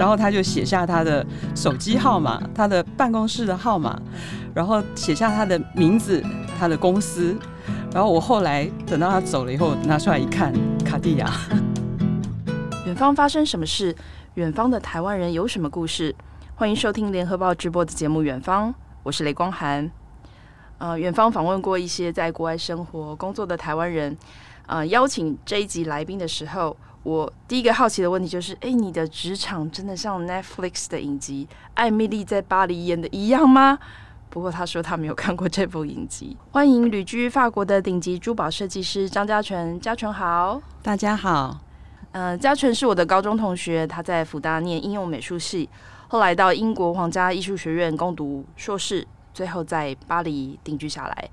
然后他就写下他的手机号码，他的办公室的号码，然后写下他的名字，他的公司。然后我后来等到他走了以后，拿出来一看，卡地亚。远方发生什么事？远方的台湾人有什么故事？欢迎收听联合报直播的节目《远方》，我是雷光涵。呃，远方访问过一些在国外生活、工作的台湾人。呃，邀请这一集来宾的时候，我第一个好奇的问题就是：哎，你的职场真的像 Netflix 的影集《艾米丽在巴黎》演的一样吗？不过他说他没有看过这部影集。欢迎旅居法国的顶级珠宝设计师张嘉淳，嘉淳好，大家好。呃，嘉淳是我的高中同学，他在福大念应用美术系，后来到英国皇家艺术学院攻读硕士，最后在巴黎定居下来。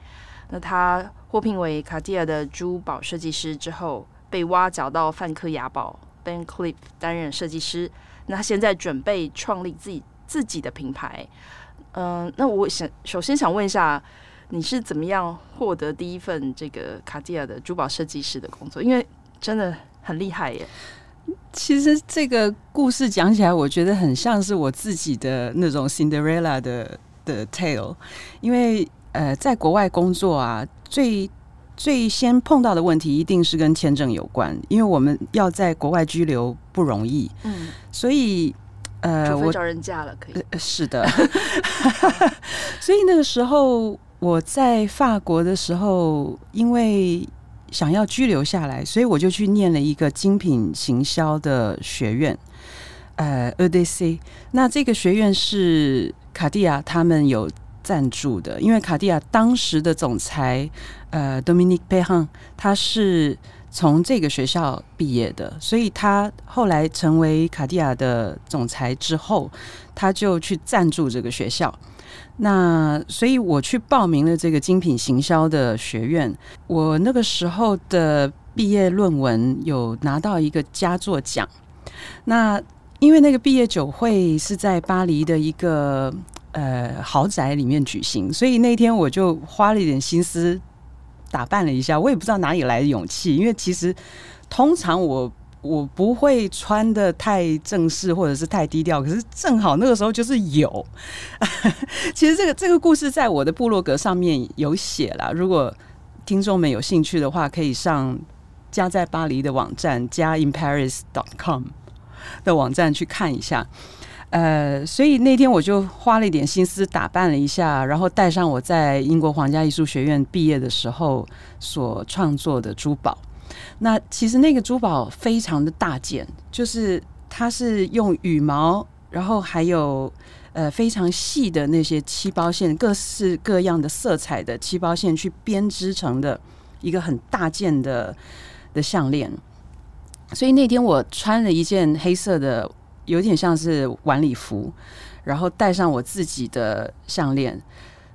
那他获聘为卡地亚的珠宝设计师之后，被挖角到梵克雅宝 Van Cleef 担任设计师。那他现在准备创立自己自己的品牌。嗯、那我想首先想问一下，你是怎么样获得第一份这个卡地亚的珠宝设计师的工作？因为真的很厉害耶。其实这个故事讲起来，我觉得很像是我自己的那种 Cinderella 的的 tale，因为。呃，在国外工作啊，最最先碰到的问题一定是跟签证有关，因为我们要在国外居留不容易。嗯，所以呃，我找人嫁了可以。呃，是的，所以那个时候我在法国的时候，因为想要居留下来，所以我就去念了一个精品行销的学院，呃，EDC。那这个学院是卡地亚他们有。赞助的，因为卡地亚当时的总裁呃 Dominic p e h a n 他是从这个学校毕业的，所以他后来成为卡地亚的总裁之后，他就去赞助这个学校。那所以我去报名了这个精品行销的学院，我那个时候的毕业论文有拿到一个佳作奖。那因为那个毕业酒会是在巴黎的一个。呃，豪宅里面举行，所以那天我就花了一点心思打扮了一下。我也不知道哪里来的勇气，因为其实通常我我不会穿得太正式或者是太低调，可是正好那个时候就是有。其实这个这个故事在我的部落格上面有写了，如果听众们有兴趣的话，可以上加在巴黎的网站，加 in Paris dot com 的网站去看一下。呃，所以那天我就花了一点心思打扮了一下，然后带上我在英国皇家艺术学院毕业的时候所创作的珠宝。那其实那个珠宝非常的大件，就是它是用羽毛，然后还有呃非常细的那些漆包线，各式各样的色彩的漆包线去编织成的一个很大件的的项链。所以那天我穿了一件黑色的。有点像是晚礼服，然后戴上我自己的项链，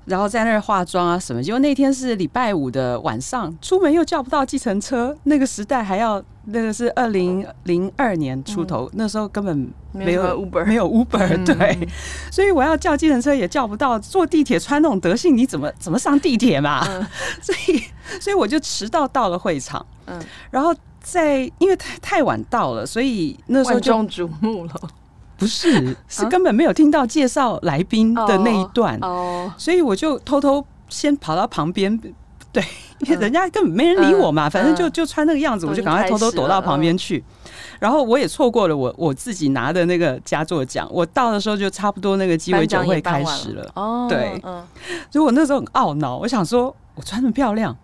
然后在那儿化妆啊什么。结果那天是礼拜五的晚上，出门又叫不到计程车。那个时代还要那个是二零零二年出头，嗯、那时候根本没有 Uber，没有 Uber，对。嗯、所以我要叫计程车也叫不到，坐地铁穿那种德性，你怎么怎么上地铁嘛？嗯、所以所以我就迟到到了会场，嗯，然后。在，因为太太晚到了，所以那时候就万众瞩目了。不是，是根本没有听到介绍来宾的那一段，哦，所以我就偷偷先跑到旁边，对，因为人家根本没人理我嘛，反正就就穿那个样子，我就赶快偷偷躲到旁边去。然后我也错过了我我自己拿的那个佳作奖，我到的时候就差不多那个鸡尾酒会开始了。哦，对，所以我那时候很懊恼，我想说我穿那么漂亮。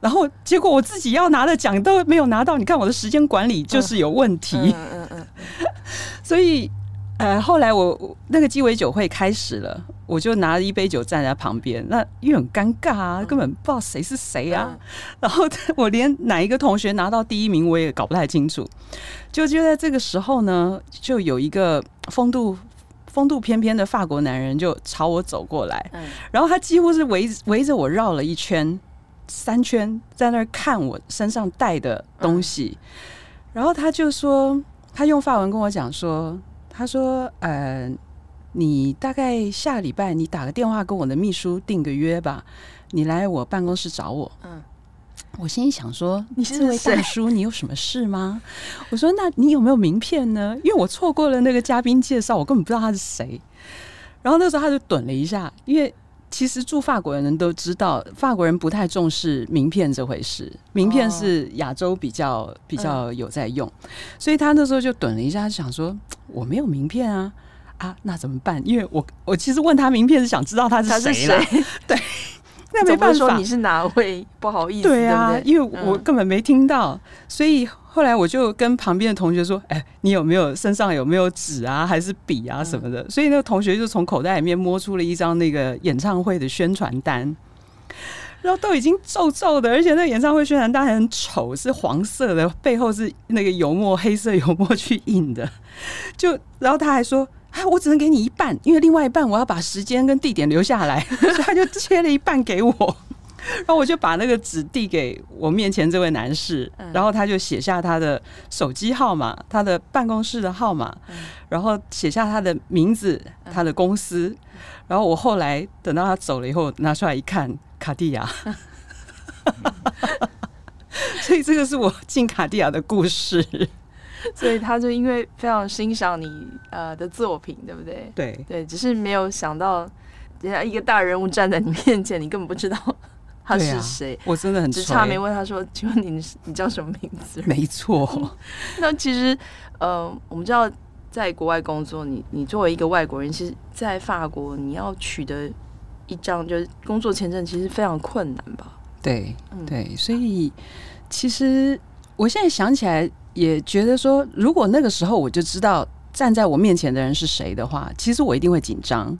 然后结果我自己要拿的奖都没有拿到，你看我的时间管理就是有问题。嗯嗯嗯。所以呃，后来我那个鸡尾酒会开始了，我就拿了一杯酒站在旁边，那因为很尴尬啊，根本不知道谁是谁啊。然后我连哪一个同学拿到第一名我也搞不太清楚。就就在这个时候呢，就有一个风度风度翩翩的法国男人就朝我走过来，然后他几乎是围围着我绕了一圈。三圈在那儿看我身上带的东西，嗯、然后他就说，他用法文跟我讲说，他说，呃，你大概下个礼拜你打个电话跟我的秘书订个约吧，你来我办公室找我。嗯，我心里想说：“你这位大叔，你有什么事吗？”我说：“那你有没有名片呢？因为我错过了那个嘉宾介绍，我根本不知道他是谁。”然后那时候他就顿了一下，因为其实住法国的人都知道，法国人不太重视名片这回事，名片是亚洲比较比较有在用，所以他那时候就顿了一下，他想说：“我没有名片啊，啊，那怎么办？”因为我我其实问他名片是想知道他是谁了，对。那没办法，说你是哪位？不好意思，对啊，对对因为我根本没听到，嗯、所以后来我就跟旁边的同学说：“哎、欸，你有没有身上有没有纸啊，还是笔啊什么的？”嗯、所以那个同学就从口袋里面摸出了一张那个演唱会的宣传单，然后都已经皱皱的，而且那个演唱会宣传单还很丑，是黄色的，背后是那个油墨黑色油墨去印的，就然后他还说。哎，我只能给你一半，因为另外一半我要把时间跟地点留下来，所以他就切了一半给我，然后我就把那个纸递给我面前这位男士，然后他就写下他的手机号码、他的办公室的号码，然后写下他的名字、他的公司，然后我后来等到他走了以后拿出来一看，卡地亚，所以这个是我进卡地亚的故事。所以他就因为非常欣赏你呃的作品，对不对？对对，只是没有想到，人家一个大人物站在你面前，你根本不知道他是谁。我真的很只差没问他说：“请问你你叫什么名字？” 没错。那其实呃，我们知道在国外工作，你你作为一个外国人，其实，在法国你要取得一张就是工作签证，其实非常困难吧？对，对，所以其实我现在想起来。也觉得说，如果那个时候我就知道站在我面前的人是谁的话，其实我一定会紧张，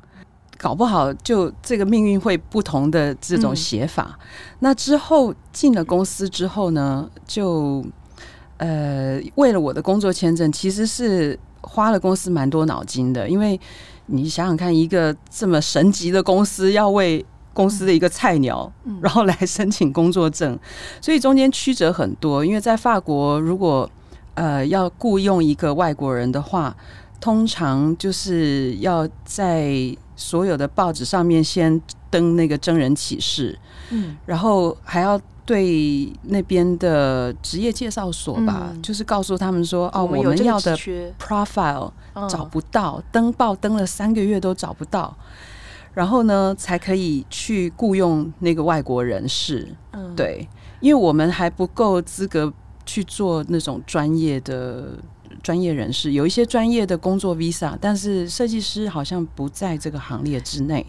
搞不好就这个命运会不同的这种写法。嗯、那之后进了公司之后呢，就呃为了我的工作签证，其实是花了公司蛮多脑筋的，因为你想想看，一个这么神级的公司要为公司的一个菜鸟，然后来申请工作证，所以中间曲折很多。因为在法国，如果呃，要雇佣一个外国人的话，通常就是要在所有的报纸上面先登那个征人启事，嗯，然后还要对那边的职业介绍所吧，嗯、就是告诉他们说，哦，我们要的 profile 找不到，嗯、登报登了三个月都找不到，然后呢，才可以去雇佣那个外国人士，嗯，对，因为我们还不够资格。去做那种专业的专业人士，有一些专业的工作 visa，但是设计师好像不在这个行列之内，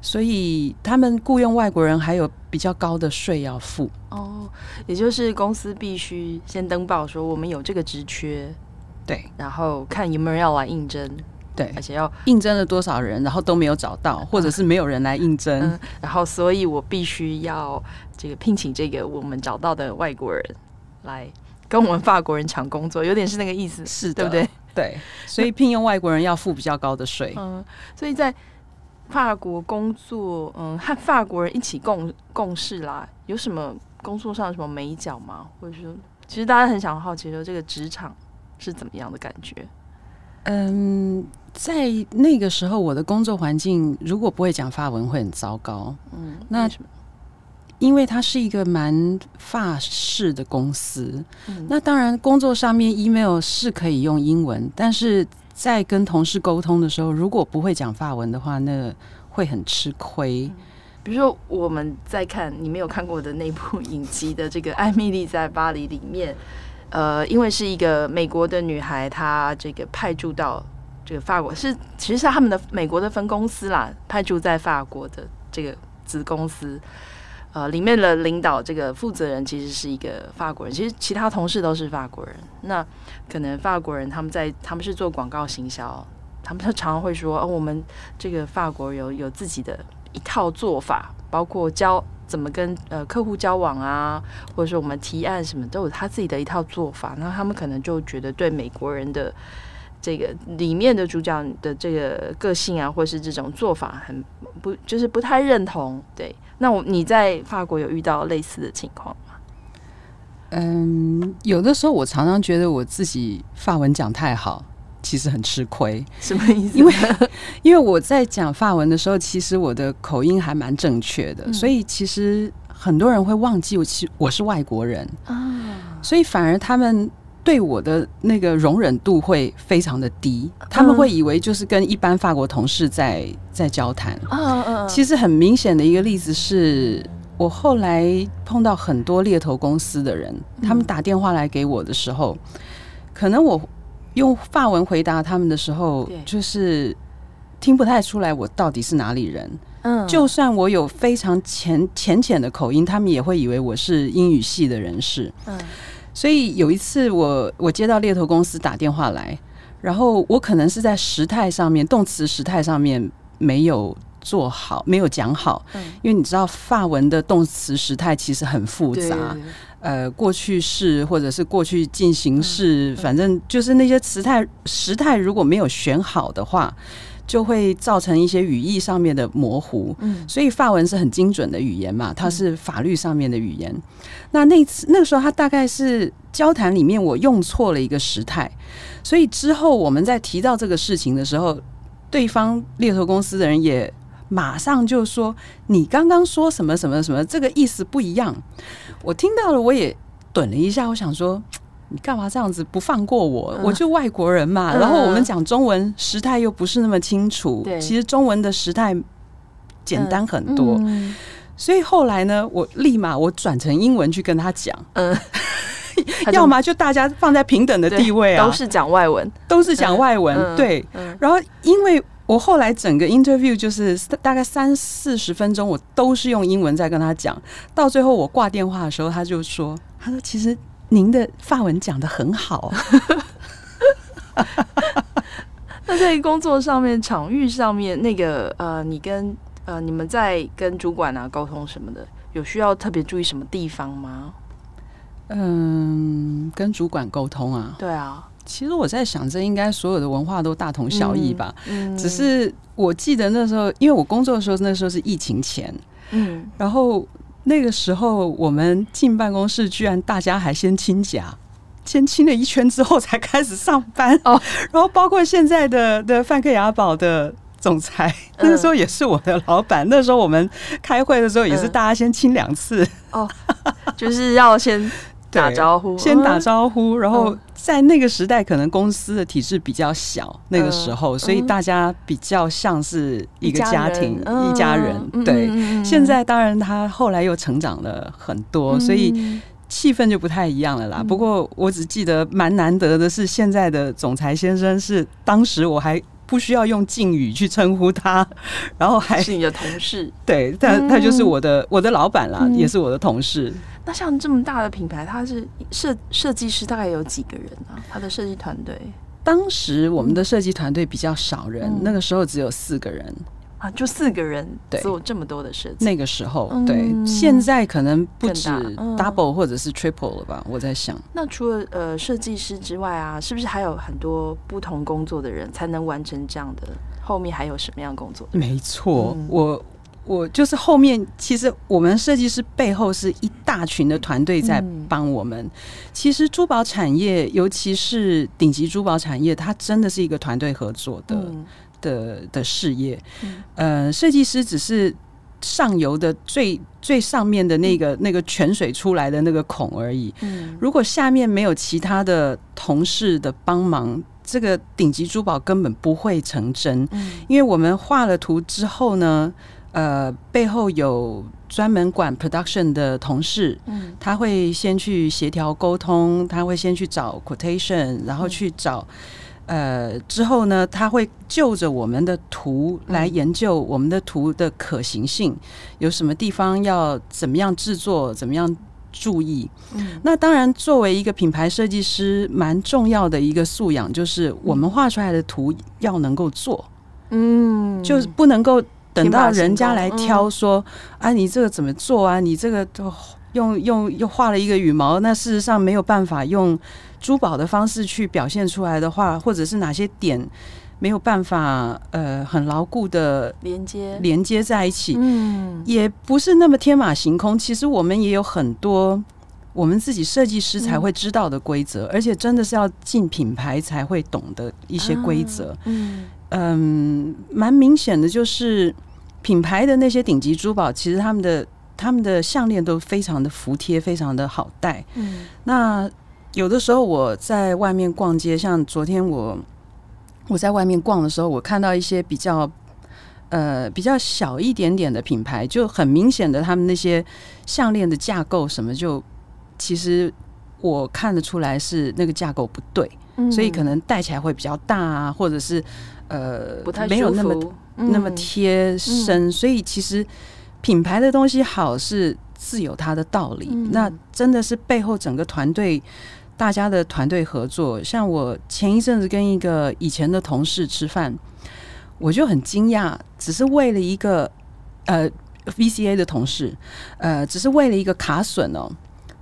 所以他们雇佣外国人还有比较高的税要付。哦，也就是公司必须先登报说我们有这个职缺，对，然后看有没有人要来应征，对，而且要应征了多少人，然后都没有找到，或者是没有人来应征，嗯，然后所以我必须要这个聘请这个我们找到的外国人。来跟我们法国人抢工作，有点是那个意思，是的对不对？对，所以聘用外国人要付比较高的税。嗯，所以在法国工作，嗯，和法国人一起共共事啦，有什么工作上有什么美角吗？或者说，其实大家很想好奇说，这个职场是怎么样的感觉？嗯，在那个时候，我的工作环境如果不会讲法文，会很糟糕。嗯，那。因为它是一个蛮法式的公司，嗯、那当然工作上面 email 是可以用英文，但是在跟同事沟通的时候，如果不会讲法文的话，那会很吃亏。比如说我们在看你没有看过的那部影集的这个《艾米丽在巴黎》里面，呃，因为是一个美国的女孩，她这个派驻到这个法国，是其实是他们的美国的分公司啦，派驻在法国的这个子公司。呃，里面的领导这个负责人其实是一个法国人，其实其他同事都是法国人。那可能法国人他们在他们是做广告行销，他们常常会说，哦，我们这个法国有有自己的一套做法，包括交怎么跟呃客户交往啊，或者说我们提案什么都有他自己的一套做法。那他们可能就觉得对美国人的这个里面的主角的这个个性啊，或是这种做法很不就是不太认同，对。那我你在法国有遇到类似的情况吗？嗯，有的时候我常常觉得我自己法文讲太好，其实很吃亏。什么意思？因为 因为我在讲法文的时候，其实我的口音还蛮正确的，嗯、所以其实很多人会忘记我其我是外国人啊，所以反而他们对我的那个容忍度会非常的低，他们会以为就是跟一般法国同事在在交谈。嗯嗯，其实很明显的一个例子是我后来碰到很多猎头公司的人，他们打电话来给我的时候，可能我用法文回答他们的时候，就是听不太出来我到底是哪里人。嗯，就算我有非常浅浅浅的口音，他们也会以为我是英语系的人士。嗯，所以有一次我我接到猎头公司打电话来，然后我可能是在时态上面，动词时态上面没有做好，没有讲好。嗯，因为你知道法文的动词时态其实很复杂，呃，过去式或者是过去进行式，反正就是那些词态时态如果没有选好的话。就会造成一些语义上面的模糊，嗯，所以法文是很精准的语言嘛，它是法律上面的语言。那那次那个时候，他大概是交谈里面我用错了一个时态，所以之后我们在提到这个事情的时候，对方猎头公司的人也马上就说：“你刚刚说什么什么什么，这个意思不一样。”我听到了，我也顿了一下，我想说。你干嘛这样子不放过我？嗯、我就外国人嘛。嗯、然后我们讲中文时态又不是那么清楚。其实中文的时态简单很多。嗯、所以后来呢，我立马我转成英文去跟他讲。嗯，要么就大家放在平等的地位啊，都是讲外文，都是讲外文。嗯、对。嗯、然后因为我后来整个 interview 就是大概三四十分钟，我都是用英文在跟他讲。到最后我挂电话的时候，他就说：“他说其实。”您的发文讲的很好。那在工作上面、场域上面，那个呃，你跟呃，你们在跟主管啊沟通什么的，有需要特别注意什么地方吗？嗯，跟主管沟通啊，对啊。其实我在想，这应该所有的文化都大同小异吧。嗯，嗯，只是我记得那时候，因为我工作的时候，那时候是疫情前，嗯，然后。那个时候，我们进办公室，居然大家还先亲甲，先亲了一圈之后才开始上班哦。然后包括现在的的梵克雅宝的总裁，那个时候也是我的老板。那时候我们开会的时候，也是大家先亲两次哦，就是要先。打招呼，先打招呼，然后在那个时代，可能公司的体制比较小，那个时候，所以大家比较像是一个家庭，一家人。对，现在当然他后来又成长了很多，所以气氛就不太一样了啦。不过我只记得蛮难得的是，现在的总裁先生是当时我还不需要用敬语去称呼他，然后还是你的同事，对，他他就是我的我的老板啦，也是我的同事。那像这么大的品牌，他是设设计师大概有几个人啊？他的设计团队？当时我们的设计团队比较少人，嗯、那个时候只有四个人啊，就四个人做这么多的设计。那个时候，对，嗯、现在可能不止 double 或者是 triple 了吧？嗯、我在想。那除了呃设计师之外啊，是不是还有很多不同工作的人才能完成这样的？后面还有什么样工作？没错，嗯、我。我就是后面，其实我们设计师背后是一大群的团队在帮我们。其实珠宝产业，尤其是顶级珠宝产业，它真的是一个团队合作的的的事业。呃，设计师只是上游的最最上面的那个那个泉水出来的那个孔而已。如果下面没有其他的同事的帮忙，这个顶级珠宝根本不会成真。因为我们画了图之后呢，呃，背后有专门管 production 的同事，嗯，他会先去协调沟通，他会先去找 quotation，然后去找，嗯、呃，之后呢，他会就着我们的图来研究我们的图的可行性，嗯、有什么地方要怎么样制作，怎么样注意。嗯，那当然，作为一个品牌设计师，蛮重要的一个素养就是我们画出来的图要能够做，嗯，就是不能够。等到人家来挑说，啊，你这个怎么做啊？你这个都用用又画了一个羽毛，那事实上没有办法用珠宝的方式去表现出来的话，或者是哪些点没有办法呃很牢固的连接连接在一起，嗯，也不是那么天马行空。其实我们也有很多我们自己设计师才会知道的规则，而且真的是要进品牌才会懂的一些规则，嗯嗯，蛮明显的就是。品牌的那些顶级珠宝，其实他们的他们的项链都非常的服帖，非常的好戴。嗯，那有的时候我在外面逛街，像昨天我我在外面逛的时候，我看到一些比较呃比较小一点点的品牌，就很明显的他们那些项链的架构什么就，就其实我看得出来是那个架构不对，嗯、所以可能戴起来会比较大啊，或者是呃不太没有那么、嗯、那么贴身，嗯、所以其实。品牌的东西好是自有它的道理，嗯、那真的是背后整个团队大家的团队合作。像我前一阵子跟一个以前的同事吃饭，我就很惊讶，只是为了一个呃 VCA 的同事，呃，只是为了一个卡笋哦，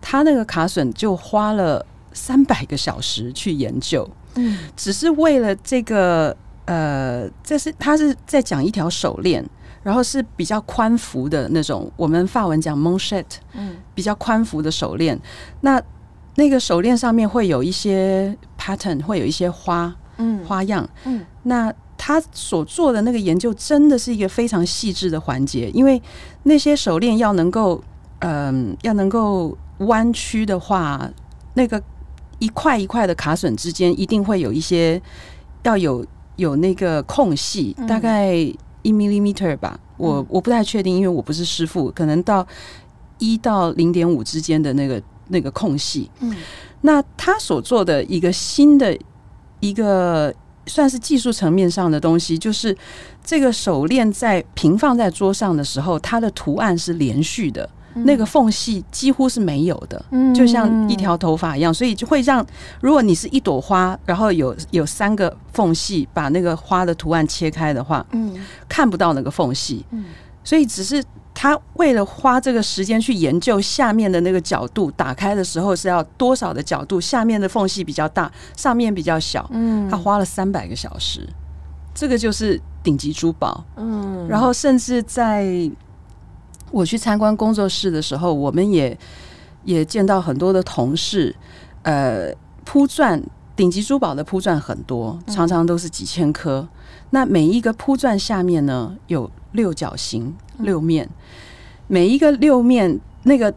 他那个卡笋就花了三百个小时去研究，嗯，只是为了这个呃，这是他是在讲一条手链。然后是比较宽幅的那种，我们法文讲 manchette，嗯，比较宽幅的手链。那那个手链上面会有一些 pattern，会有一些花，嗯，花样，嗯。那他所做的那个研究真的是一个非常细致的环节，因为那些手链要能够，嗯、呃，要能够弯曲的话，那个一块一块的卡榫之间一定会有一些要有有那个空隙，大概。一 millimeter 吧，我我不太确定，因为我不是师傅，可能到一到零点五之间的那个那个空隙。嗯，那他所做的一个新的一个算是技术层面上的东西，就是这个手链在平放在桌上的时候，它的图案是连续的。那个缝隙几乎是没有的，就像一条头发一样，所以就会让，如果你是一朵花，然后有有三个缝隙，把那个花的图案切开的话，嗯，看不到那个缝隙，嗯，所以只是他为了花这个时间去研究下面的那个角度，打开的时候是要多少的角度，下面的缝隙比较大，上面比较小，嗯，他花了三百个小时，这个就是顶级珠宝，嗯，然后甚至在。我去参观工作室的时候，我们也也见到很多的同事，呃，铺钻顶级珠宝的铺钻很多，常常都是几千颗。嗯、那每一个铺钻下面呢，有六角形六面，每一个六面那个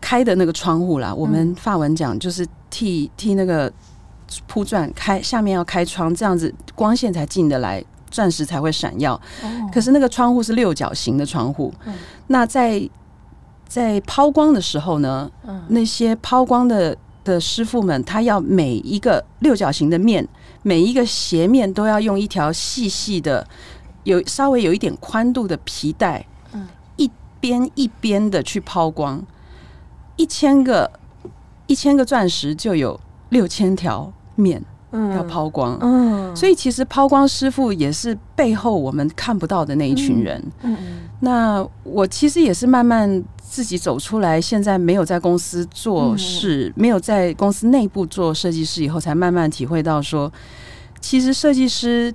开的那个窗户啦，我们法文讲就是替替那个铺钻开，下面要开窗，这样子光线才进得来。钻石才会闪耀，可是那个窗户是六角形的窗户。那在在抛光的时候呢，那些抛光的的师傅们，他要每一个六角形的面，每一个斜面都要用一条细细的、有稍微有一点宽度的皮带，一边一边的去抛光。一千个一千个钻石就有六千条面。嗯，要抛光，嗯，所以其实抛光师傅也是背后我们看不到的那一群人。嗯，嗯，那我其实也是慢慢自己走出来，现在没有在公司做事，没有在公司内部做设计师以后，才慢慢体会到说，其实设计师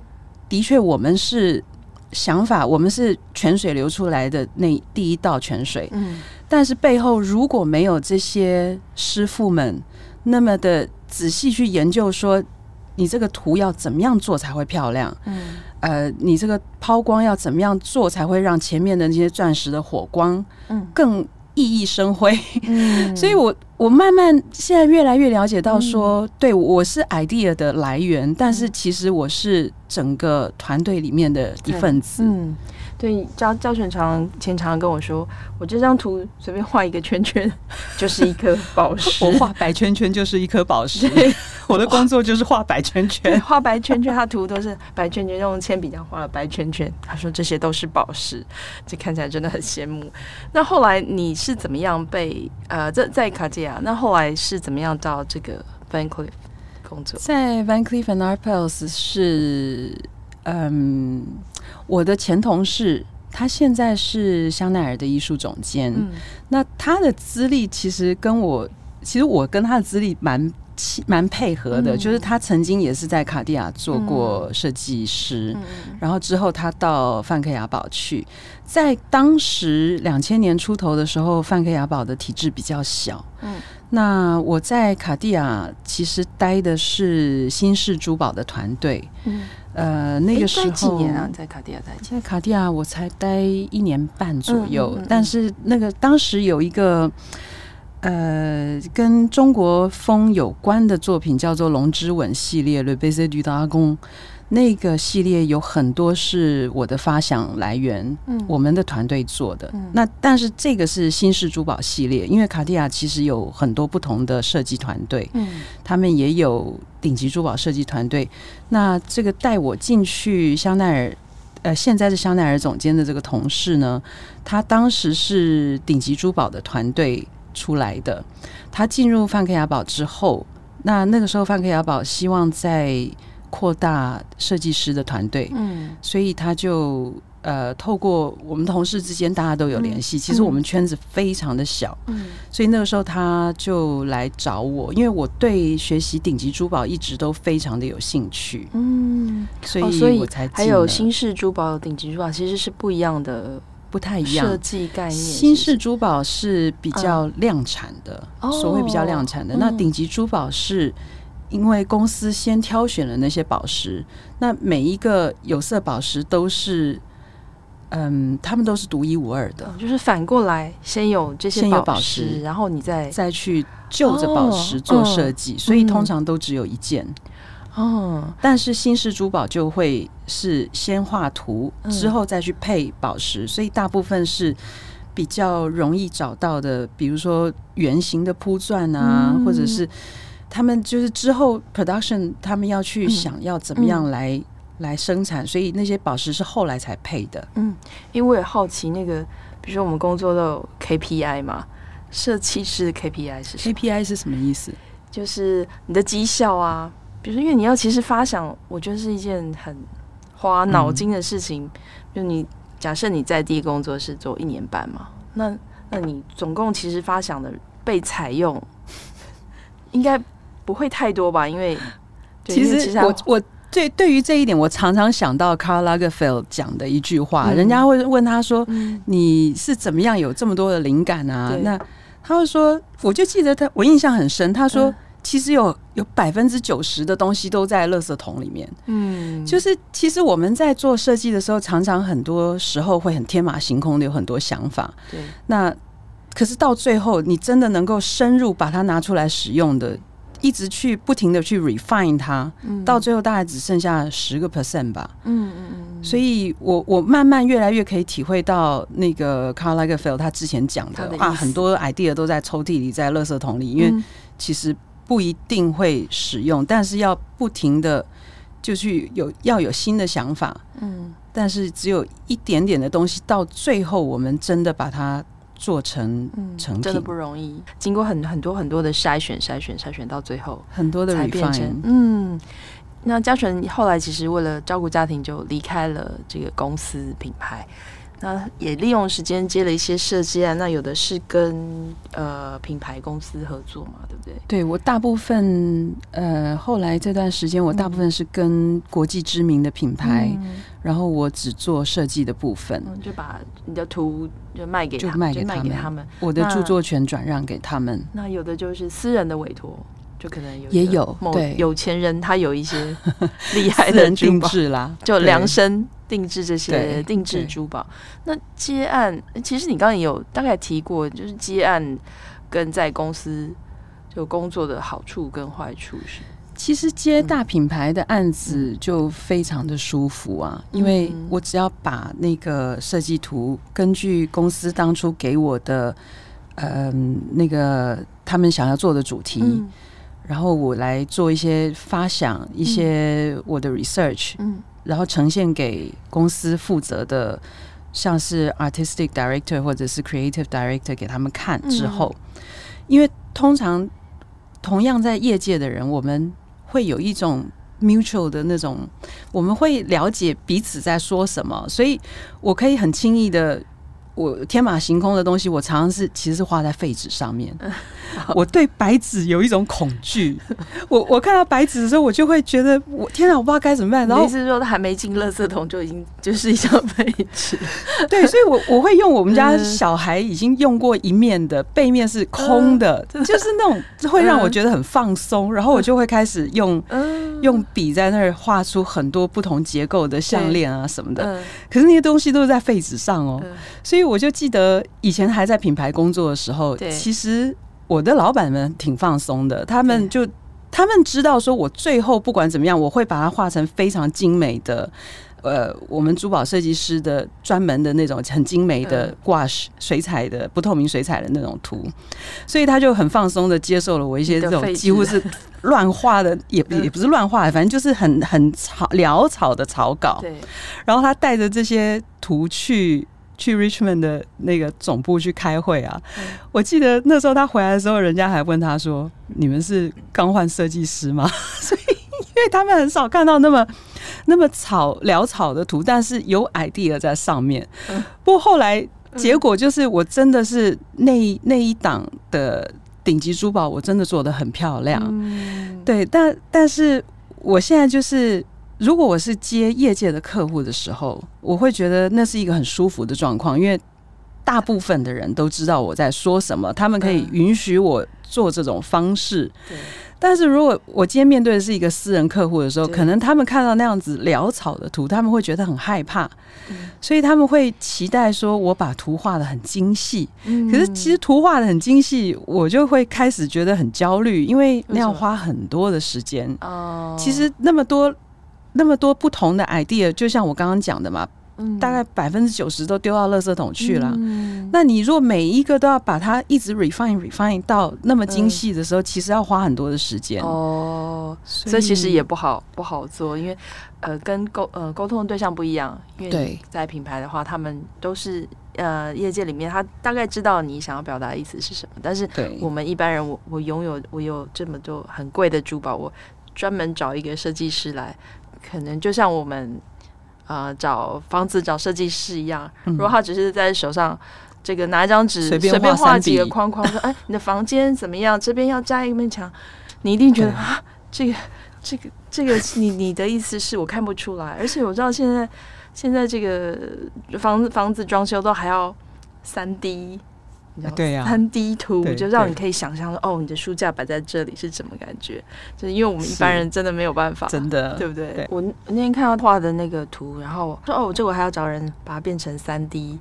的确我们是想法，我们是泉水流出来的那第一道泉水。嗯，但是背后如果没有这些师傅们那么的仔细去研究说。你这个图要怎么样做才会漂亮？嗯，呃，你这个抛光要怎么样做才会让前面的那些钻石的火光，嗯，更熠熠生辉？嗯，所以我我慢慢现在越来越了解到说，嗯、对，我是 idea 的来源，但是其实我是整个团队里面的一份子。嗯。对，焦焦权常前常跟我说，我这张图随便画一个圈圈，就是一颗宝石。我画白圈圈就是一颗宝石。我的工作就是画白圈圈，画白圈圈，他图都是白圈圈，用铅笔这样画了白圈圈。他说这些都是宝石，这看起来真的很羡慕。那后来你是怎么样被呃在在卡地亚？那后来是怎么样到这个 Van Cleef 工作？在 Van Cleef and Arpels 是嗯。我的前同事，他现在是香奈儿的艺术总监。嗯，那他的资历其实跟我，其实我跟他的资历蛮蛮配合的，嗯、就是他曾经也是在卡地亚做过设计师，嗯、然后之后他到梵克雅宝去，在当时两千年出头的时候，梵克雅宝的体制比较小。嗯，那我在卡地亚其实待的是新式珠宝的团队。嗯，呃，那个时候几年啊，在卡地亚待，在卡地亚我才待一年半左右，嗯嗯嗯嗯，但是那个当时有一个。呃，跟中国风有关的作品叫做《龙之吻》系列，Le Baiser du Dragon，那个系列有很多是我的发想来源，嗯，我们的团队做的。嗯、那但是这个是新式珠宝系列，因为卡地亚其实有很多不同的设计团队，嗯，他们也有顶级珠宝设计团队。那这个带我进去香奈儿，呃，现在是香奈儿总监的这个同事呢，他当时是顶级珠宝的团队。出来的，他进入梵克雅宝之后，那那个时候梵克雅宝希望在扩大设计师的团队，嗯，所以他就呃透过我们同事之间大家都有联系，嗯、其实我们圈子非常的小，嗯，所以那个时候他就来找我，因为我对学习顶级珠宝一直都非常的有兴趣，嗯，所以我才、哦、还有新式珠宝顶级珠宝其实是不一样的。不太一样，设计概念。新式珠宝是比较量产的，嗯、所谓比较量产的。哦、那顶级珠宝是因为公司先挑选了那些宝石，嗯、那每一个有色宝石都是，嗯，他们都是独一无二的。就是反过来，先有这些宝石，然后你再再去就着宝石做设计，哦、所以通常都只有一件。哦，但是新式珠宝就会是先画图，之后再去配宝石，嗯、所以大部分是比较容易找到的，比如说圆形的铺钻啊，嗯、或者是他们就是之后 production 他们要去想要怎么样来、嗯、来生产，所以那些宝石是后来才配的。嗯，因为我也好奇那个，比如说我们工作都有 KPI 嘛，设计师的 KPI 是什么？KPI 是什么意思？就是你的绩效啊。比如说，因为你要其实发想，我觉得是一件很花脑筋的事情。嗯、就你假设你在第一工作室做一年半嘛，那那你总共其实发想的被采用应该不会太多吧？因为其实，我我对对于这一点，我常常想到 Carl Lagerfeld 讲的一句话，嗯、人家会问他说：“嗯、你是怎么样有这么多的灵感啊？”那他会说：“我就记得他，我印象很深。”他说。嗯其实有有百分之九十的东西都在垃圾桶里面。嗯，就是其实我们在做设计的时候，常常很多时候会很天马行空的有很多想法。对，那可是到最后，你真的能够深入把它拿出来使用的，一直去不停的去 refine 它，嗯，到最后大概只剩下十个 percent 吧。嗯嗯嗯。所以我我慢慢越来越可以体会到那个 Carl Lagerfeld 他之前讲的啊，很多 idea 都在抽屉里，在垃圾桶里，因为其实。不一定会使用，但是要不停的就去有要有新的想法，嗯，但是只有一点点的东西，到最后我们真的把它做成成品，真的不容易。经过很很多很多的筛选、筛选、筛选，到最后很多的 refine。嗯，那嘉纯后来其实为了照顾家庭，就离开了这个公司品牌。那也利用时间接了一些设计案，那有的是跟呃品牌公司合作嘛，对不对？对，我大部分呃后来这段时间，我大部分是跟国际知名的品牌，嗯、然后我只做设计的部分，嗯、就把你的图就卖给就卖给他们，他们我的著作权转让给他们。那，那有的就是私人的委托，就可能有也有对。有钱人他有一些 厉害的定制啦，就量身。定制这些定制珠宝，那接案其实你刚刚也有大概提过，就是接案跟在公司就工作的好处跟坏处是，其实接大品牌的案子就非常的舒服啊，嗯、因为我只要把那个设计图根据公司当初给我的，嗯、呃，那个他们想要做的主题，嗯、然后我来做一些发想，一些我的 research，然后呈现给公司负责的，像是 artistic director 或者是 creative director 给他们看之后，嗯、因为通常同样在业界的人，我们会有一种 mutual 的那种，我们会了解彼此在说什么，所以我可以很轻易的我天马行空的东西，我常常是其实是画在废纸上面。我对白纸有一种恐惧，我我看到白纸的时候，我就会觉得我天哪，我不知道该怎么办。然后意思是说，他还没进垃圾桶就已经就是一张废纸。对，所以我我会用我们家小孩已经用过一面的背面是空的，就是那种会让我觉得很放松。然后我就会开始用用笔在那儿画出很多不同结构的项链啊什么的。可是那些东西都是在废纸上哦，所以我就记得以前还在品牌工作的时候，其实。我的老板们挺放松的，他们就他们知道说，我最后不管怎么样，我会把它画成非常精美的，呃，我们珠宝设计师的专门的那种很精美的 gouache 水彩的不透明水彩的那种图，所以他就很放松的接受了我一些这种几乎是乱画的，也也不是乱画，反正就是很很草潦草的草稿。对，然后他带着这些图去。去 Richmond 的那个总部去开会啊！嗯、我记得那时候他回来的时候，人家还问他说：“你们是刚换设计师吗？” 所以，因为他们很少看到那么那么草潦草的图，但是有 idea 在上面。嗯、不过后来结果就是，我真的是那那一档的顶级珠宝，我真的做的很漂亮。嗯、对，但但是我现在就是。如果我是接业界的客户的时候，我会觉得那是一个很舒服的状况，因为大部分的人都知道我在说什么，他们可以允许我做这种方式。对。但是如果我今天面对的是一个私人客户的时候，可能他们看到那样子潦草的图，他们会觉得很害怕，所以他们会期待说我把图画的很精细。可是其实图画的很精细，我就会开始觉得很焦虑，因为那要花很多的时间。哦。其实那么多。那么多不同的 idea，就像我刚刚讲的嘛，嗯、大概百分之九十都丢到垃圾桶去了。嗯、那你若每一个都要把它一直 refine refine 到那么精细的时候，嗯、其实要花很多的时间。哦，所以其实也不好不好做，因为呃，跟沟呃沟通的对象不一样。因为在品牌的话，他们都是呃业界里面，他大概知道你想要表达的意思是什么。但是我们一般人，我我拥有我有这么多很贵的珠宝，我专门找一个设计师来。可能就像我们呃找房子找设计师一样，如果他只是在手上这个拿一张纸随便画几个框框，说哎你的房间怎么样？这边要加一面墙，你一定觉得啊这个这个这个你你的意思是我看不出来，而且我知道现在现在这个房子房子装修都还要三 D。对呀，三 D 图就让你可以想象说哦，你的书架摆在这里是什么感觉？就是因为我们一般人真的没有办法，真的，对不对？对我那天看到画的那个图，然后说哦，这我还要找人把它变成三 D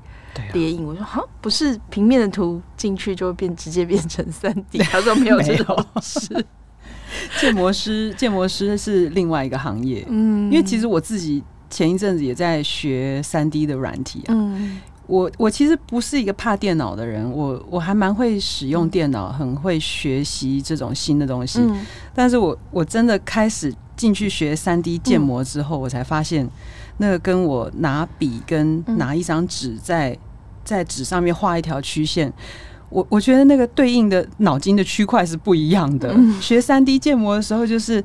列印。我说哈，不是平面的图进去就会变，直接变成三 D。他说没有这种事。建模师，建模师是另外一个行业。嗯，因为其实我自己前一阵子也在学三 D 的软体啊。嗯。我我其实不是一个怕电脑的人，我我还蛮会使用电脑，很会学习这种新的东西。嗯、但是我我真的开始进去学三 D 建模之后，嗯、我才发现，那个跟我拿笔跟拿一张纸在在纸上面画一条曲线，我我觉得那个对应的脑筋的区块是不一样的。嗯、学三 D 建模的时候，就是。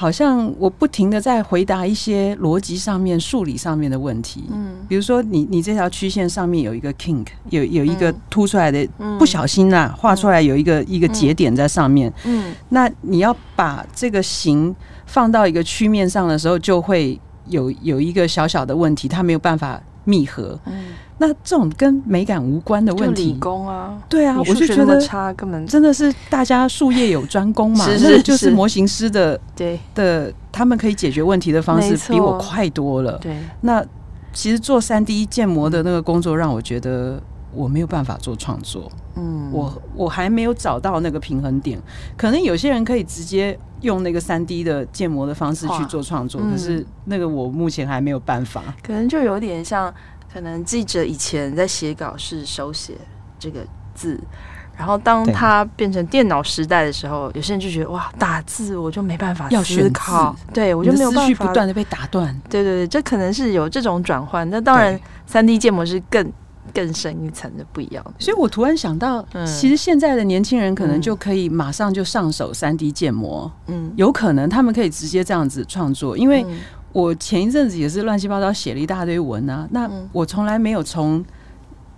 好像我不停的在回答一些逻辑上面、数理上面的问题。嗯，比如说你你这条曲线上面有一个 kink，有有一个凸出来的，不小心啊画出来有一个一个节点在上面。嗯，那你要把这个形放到一个曲面上的时候，就会有有一个小小的问题，它没有办法密合。嗯。那这种跟美感无关的问题，理工啊，对啊，我就觉得差根本真的是大家术业有专攻嘛，那就是模型师的对。的，他们可以解决问题的方式比我快多了。对，那其实做三 D 建模的那个工作让我觉得我没有办法做创作，嗯，我我还没有找到那个平衡点。可能有些人可以直接用那个三 D 的建模的方式去做创作，可是那个我目前还没有办法。可能就有点像。可能记者以前在写稿是手写这个字，然后当它变成电脑时代的时候，有些人就觉得哇，打字我就没办法思考，对我就没有办法，不断的被打断。对对对，这可能是有这种转换。那当然，三 D 建模是更更深一层的不一样。所以我突然想到，其实现在的年轻人可能就可以马上就上手三 D 建模，嗯，有可能他们可以直接这样子创作，因为。我前一阵子也是乱七八糟写了一大堆文啊，那我从来没有从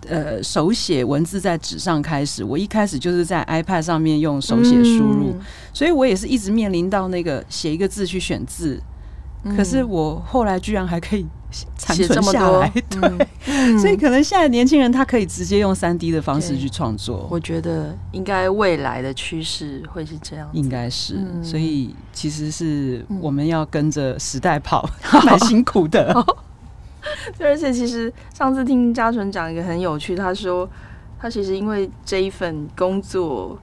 呃手写文字在纸上开始。我一开始就是在 iPad 上面用手写输入，嗯、所以我也是一直面临到那个写一个字去选字。嗯、可是我后来居然还可以残存下来，对，嗯、所以可能现在年轻人他可以直接用三 D 的方式去创作。我觉得应该未来的趋势会是这样，应该是。嗯、所以其实是我们要跟着时代跑，蛮、嗯、辛苦的。对，而且其实上次听嘉纯讲一个很有趣，他说他其实因为这一份工作，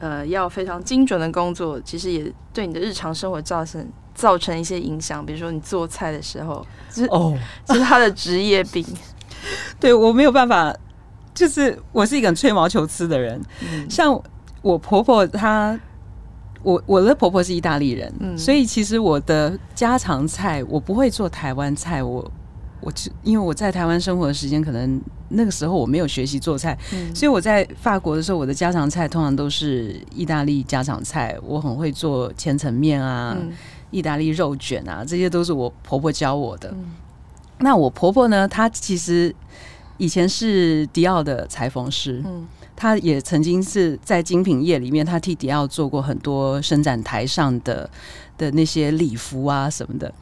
呃，要非常精准的工作，其实也对你的日常生活造成。造成一些影响，比如说你做菜的时候，就是哦，这是他的职业病。对，我没有办法，就是我是一个很吹毛求疵的人。嗯、像我婆婆她，我我的婆婆是意大利人，嗯、所以其实我的家常菜我不会做台湾菜。我我就因为我在台湾生活的时间，可能那个时候我没有学习做菜，嗯、所以我在法国的时候，我的家常菜通常都是意大利家常菜。我很会做千层面啊。嗯意大利肉卷啊，这些都是我婆婆教我的。嗯、那我婆婆呢？她其实以前是迪奥的裁缝师，嗯，她也曾经是在精品业里面，她替迪奥做过很多伸展台上的的那些礼服啊什么的。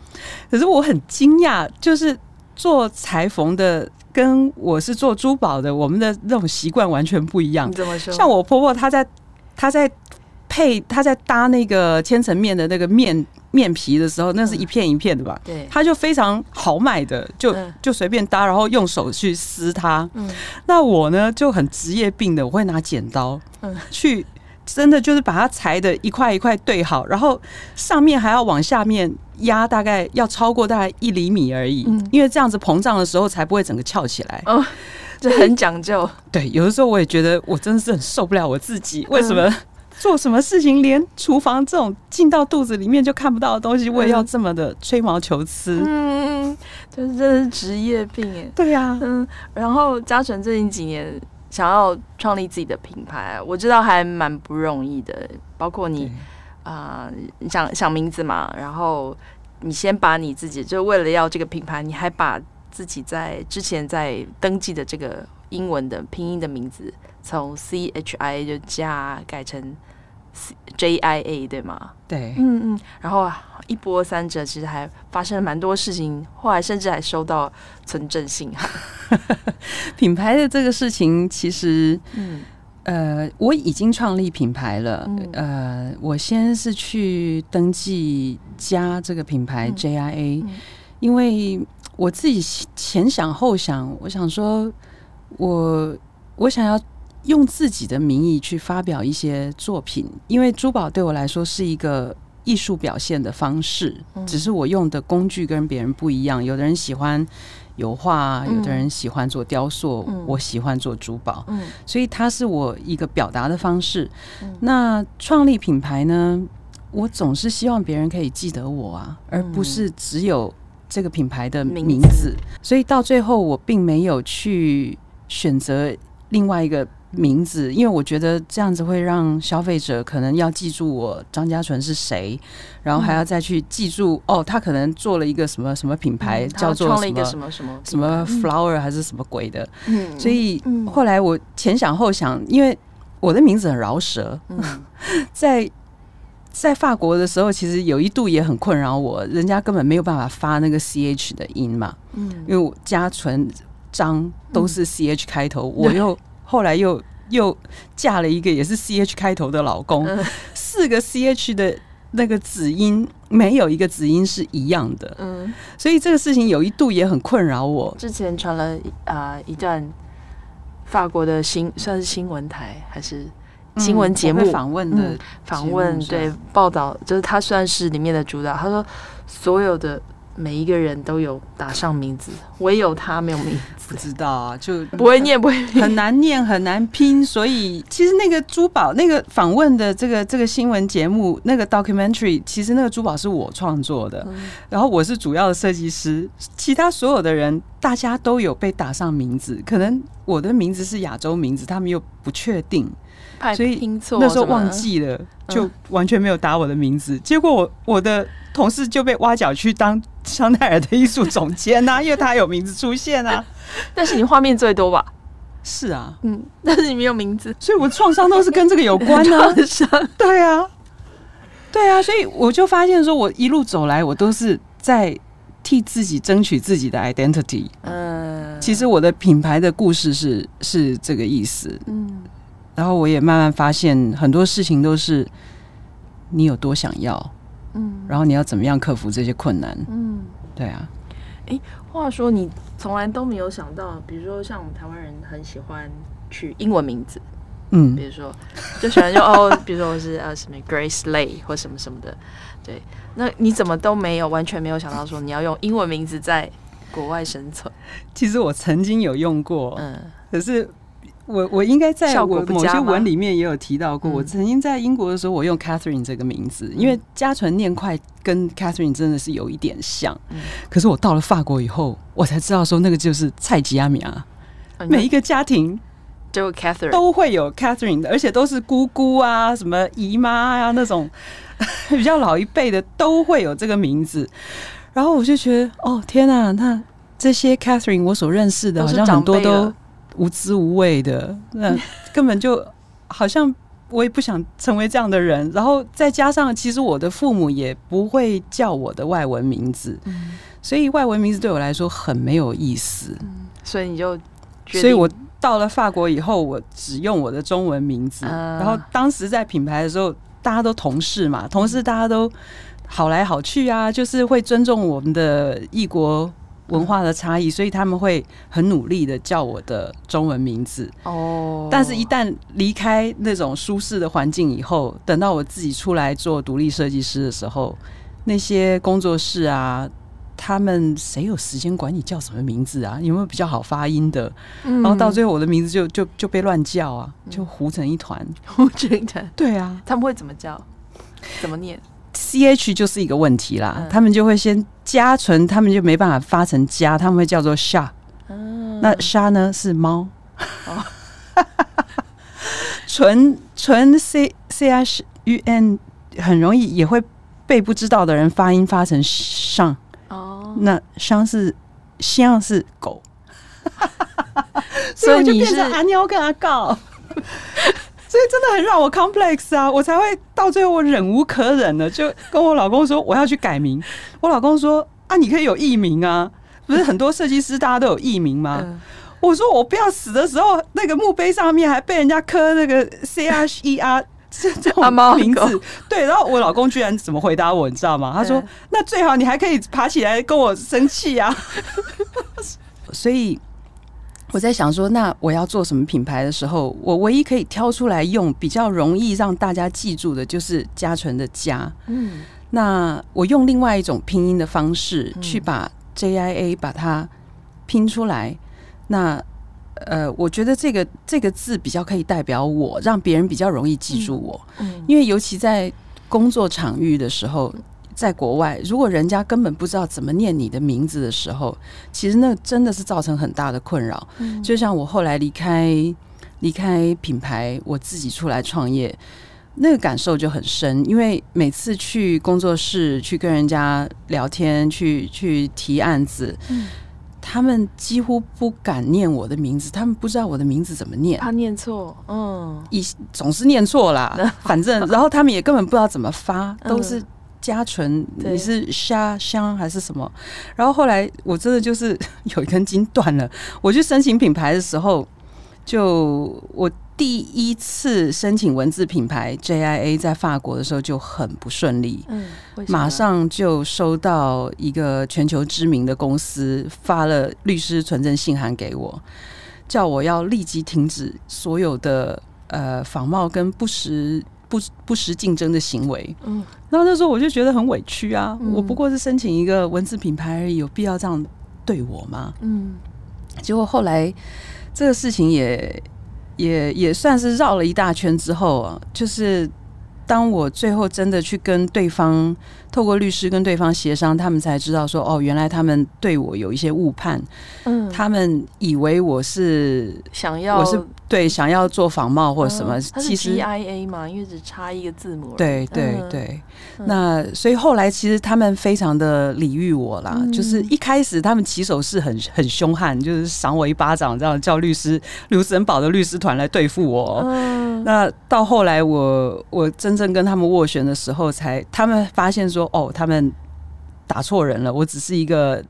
可是我很惊讶，就是做裁缝的跟我是做珠宝的，我们的那种习惯完全不一样。你怎么说？像我婆婆，她在她在配他在搭那个千层面的那个面。面皮的时候，那是一片一片的吧？对，他就非常豪迈的，就就随便搭，然后用手去撕它。嗯，那我呢就很职业病的，我会拿剪刀，嗯，去真的就是把它裁的一块一块对好，然后上面还要往下面压，大概要超过大概一厘米而已，嗯，因为这样子膨胀的时候才不会整个翘起来。哦，就很讲究。对，有的时候我也觉得我真的是很受不了我自己，为什么？做什么事情，连厨房这种进到肚子里面就看不到的东西，我也要这么的吹毛求疵。嗯，就是真是职业病哎。对呀、嗯。然后嘉诚最近几年想要创立自己的品牌，我知道还蛮不容易的。包括你啊、你想想名字嘛，然后你先把你自己就为了要这个品牌，你还把自己在之前在登记的这个英文的拼音的名字从 C H I 就加改成。J I A 对吗？对，嗯嗯，然后一波三折，其实还发生了蛮多事情，后来甚至还收到存证信。品牌的这个事情，其实，嗯，呃，我已经创立品牌了。嗯、呃，我先是去登记加这个品牌 J I A，、嗯嗯、因为我自己前想后想，我想说，我我想要。用自己的名义去发表一些作品，因为珠宝对我来说是一个艺术表现的方式，只是我用的工具跟别人不一样。有的人喜欢油画，有的人喜欢做雕塑，我喜欢做珠宝，所以它是我一个表达的方式。那创立品牌呢？我总是希望别人可以记得我啊，而不是只有这个品牌的名字。所以到最后，我并没有去选择另外一个。名字，因为我觉得这样子会让消费者可能要记住我张家纯是谁，然后还要再去记住、嗯、哦，他可能做了一个什么什么品牌，嗯、叫做什么什么什么什么 flower 还是什么鬼的，嗯，所以后来我前想后想，因为我的名字很饶舌，嗯、在在法国的时候，其实有一度也很困扰我，人家根本没有办法发那个 ch 的音嘛，嗯，因为我嘉纯张都是 ch 开头，嗯、我又。后来又又嫁了一个也是 C H 开头的老公，嗯、四个 C H 的那个子音没有一个子音是一样的，嗯，所以这个事情有一度也很困扰我。之前传了啊、呃、一段法国的新算是新闻台还是新闻节目访、嗯、问的访问，对报道就是他算是里面的主导。他说所有的。每一个人都有打上名字，唯有他没有名字。不知道啊，就不会念，不会念，很难念，很难拼。所以其实那个珠宝，那个访问的这个这个新闻节目，那个 documentary，其实那个珠宝是我创作的，嗯、然后我是主要的设计师，其他所有的人大家都有被打上名字，可能我的名字是亚洲名字，他们又不确定。所以那时候忘记了，就完全没有打我的名字。结果我我的同事就被挖角去当香奈儿的艺术总监呐，因为他有名字出现啊。但是你画面最多吧？是啊，嗯，但是你没有名字，所以我创伤都是跟这个有关呢、啊。对啊，对啊，所以我就发现说，我一路走来，我都是在替自己争取自己的 identity。嗯，其实我的品牌的故事是是这个意思。嗯，然后我也慢慢发现，很多事情都是你有多想要，嗯，然后你要怎么样克服这些困难。嗯，对啊。哎，话说你从来都没有想到，比如说像我们台湾人很喜欢取英文名字，嗯，比如说就喜欢就哦，比如说我是呃什么 Grace Lay 或什么什么的，对，那你怎么都没有完全没有想到说你要用英文名字在国外生存？其实我曾经有用过，嗯，可是。我我应该在我某些文里面也有提到过，我曾经在英国的时候，我用 Catherine 这个名字，因为家传念快跟 Catherine 真的是有一点像。可是我到了法国以后，我才知道说那个就是蔡吉亚米啊，每一个家庭就 Catherine 都会有 Catherine 的，而且都是姑姑啊、什么姨妈啊那种 比较老一辈的都会有这个名字。然后我就觉得，哦天哪，那这些 Catherine 我所认识的，好像很多都。无知无畏的，那根本就好像我也不想成为这样的人。然后再加上，其实我的父母也不会叫我的外文名字，嗯、所以外文名字对我来说很没有意思。嗯、所以你就，所以我到了法国以后，我只用我的中文名字。呃、然后当时在品牌的时候，大家都同事嘛，同事大家都好来好去啊，就是会尊重我们的异国。文化的差异，所以他们会很努力的叫我的中文名字。哦，但是，一旦离开那种舒适的环境以后，等到我自己出来做独立设计师的时候，那些工作室啊，他们谁有时间管你叫什么名字啊？有没有比较好发音的？然后到最后，我的名字就就就被乱叫啊，就糊成一团，糊成一团。对啊，他们会怎么叫？怎么念？C H 就是一个问题啦，嗯、他们就会先加纯，他们就没办法发成加，他们会叫做嗯。那 Chat 呢是猫，纯 纯、哦、C C H U N 很容易也会被不知道的人发音发成上哦，那上是像是狗，所以就变成阿妞跟阿告。所以真的很让我 complex 啊，我才会到最后我忍无可忍了，就跟我老公说我要去改名。我老公说啊，你可以有艺名啊，不是很多设计师大家都有艺名吗？嗯、我说我不要死的时候，那个墓碑上面还被人家刻那个 C H E R 这种名字，对。然后我老公居然怎么回答我，你知道吗？他说那最好你还可以爬起来跟我生气啊。所以。我在想说，那我要做什么品牌的时候，我唯一可以挑出来用比较容易让大家记住的，就是嘉纯的嘉。嗯，那我用另外一种拼音的方式去把 JIA 把它拼出来。那呃，我觉得这个这个字比较可以代表我，让别人比较容易记住我。嗯，因为尤其在工作场域的时候。在国外，如果人家根本不知道怎么念你的名字的时候，其实那真的是造成很大的困扰。嗯，就像我后来离开离开品牌，我自己出来创业，那个感受就很深。因为每次去工作室去跟人家聊天，去去提案子，嗯，他们几乎不敢念我的名字，他们不知道我的名字怎么念，他念错，嗯，一总是念错啦。反正，然后他们也根本不知道怎么发，都是。家纯，你是虾香还是什么？然后后来我真的就是 有一根筋断了。我去申请品牌的时候，就我第一次申请文字品牌 JIA 在法国的时候就很不顺利。嗯，马上就收到一个全球知名的公司发了律师存证信函给我，叫我要立即停止所有的呃仿冒跟不实。不不实竞争的行为，嗯，然后那时候我就觉得很委屈啊，嗯、我不过是申请一个文字品牌而已，有必要这样对我吗？嗯，结果后来这个事情也也也算是绕了一大圈之后啊，就是当我最后真的去跟对方。透过律师跟对方协商，他们才知道说，哦，原来他们对我有一些误判。嗯，他们以为我是想要，我是对想要做仿冒或什么。其实 GIA 嘛，因为只差一个字母。对对对。那所以后来其实他们非常的礼遇我啦，就是一开始他们起手是很很凶悍，就是赏我一巴掌，这样叫律师卢森堡的律师团来对付我。那到后来我我真正跟他们斡旋的时候，才他们发现说，哦，他们打错人了，我只是一个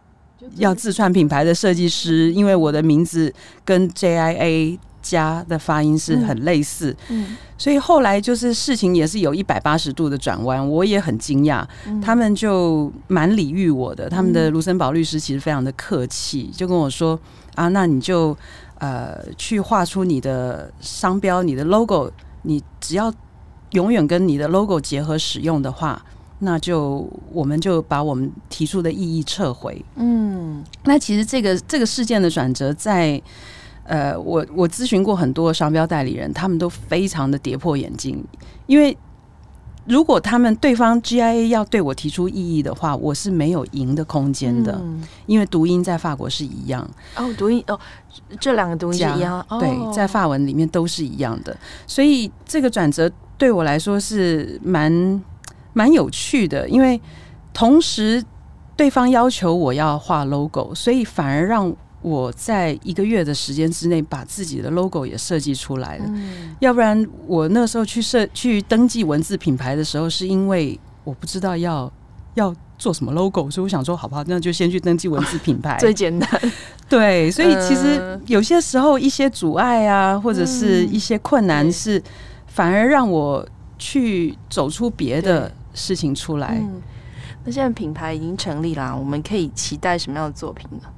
要自创品牌的设计师，因为我的名字跟 JIA 家的发音是很类似，嗯，所以后来就是事情也是有一百八十度的转弯，我也很惊讶，他们就蛮礼遇我的，他们的卢森堡律师其实非常的客气，就跟我说啊，那你就呃去画出你的商标，你的 logo，你只要永远跟你的 logo 结合使用的话，那就我们就把我们提出的异议撤回，嗯，那其实这个这个事件的转折在。呃，我我咨询过很多商标代理人，他们都非常的跌破眼镜，因为如果他们对方 GIA 要对我提出异议的话，我是没有赢的空间的，嗯、因为读音在法国是一样。哦，读音哦，这两个读音是一样，对，在法文里面都是一样的，所以这个转折对我来说是蛮蛮有趣的，因为同时对方要求我要画 logo，所以反而让。我在一个月的时间之内把自己的 logo 也设计出来了，嗯、要不然我那时候去设去登记文字品牌的时候，是因为我不知道要要做什么 logo，所以我想说，好不好，那就先去登记文字品牌，最简单。对，所以其实有些时候一些阻碍啊，或者是一些困难，是反而让我去走出别的事情出来。嗯、那现在品牌已经成立了，我们可以期待什么样的作品呢？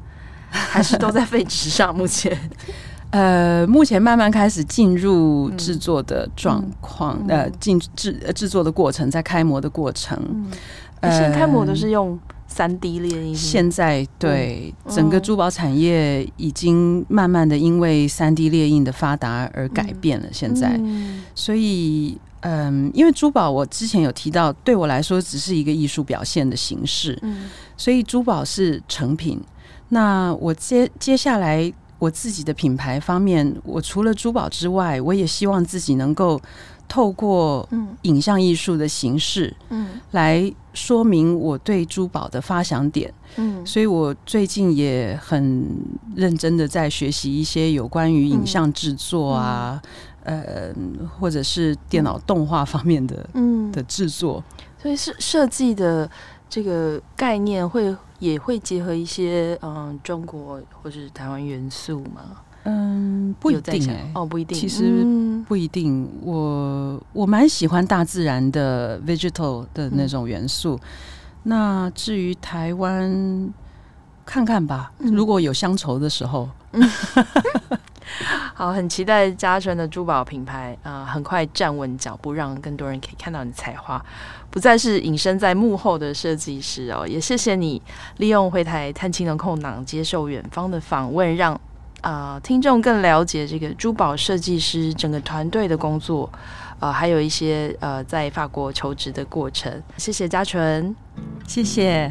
还是都在废纸上？目前，呃，目前慢慢开始进入制作的状况，呃，进制制作的过程，在开模的过程。嗯，现在开模都是用三 D 列印。现在对、嗯、整个珠宝产业已经慢慢的因为三 D 列印的发达而改变了。现在，嗯、所以，嗯、呃，因为珠宝我之前有提到，对我来说只是一个艺术表现的形式，嗯，所以珠宝是成品。那我接接下来我自己的品牌方面，我除了珠宝之外，我也希望自己能够透过影像艺术的形式，嗯，来说明我对珠宝的发想点，嗯，所以我最近也很认真的在学习一些有关于影像制作啊，呃，或者是电脑动画方面的，嗯，的制作，所以是设计的这个概念会。也会结合一些嗯中国或是台湾元素吗？嗯，不一定哎、欸，哦，不一定，其实不一定。嗯、我我蛮喜欢大自然的 vegetal 的那种元素。嗯、那至于台湾，看看吧，嗯、如果有乡愁的时候。好，很期待嘉纯的珠宝品牌啊、很快站稳脚步，让更多人可以看到你的才华，不再是隐身在幕后的设计师哦。也谢谢你利用回台探亲的空档接受远方的访问，让啊、听众更了解这个珠宝设计师整个团队的工作，呃，还有一些呃在法国求职的过程。谢谢嘉纯，谢谢。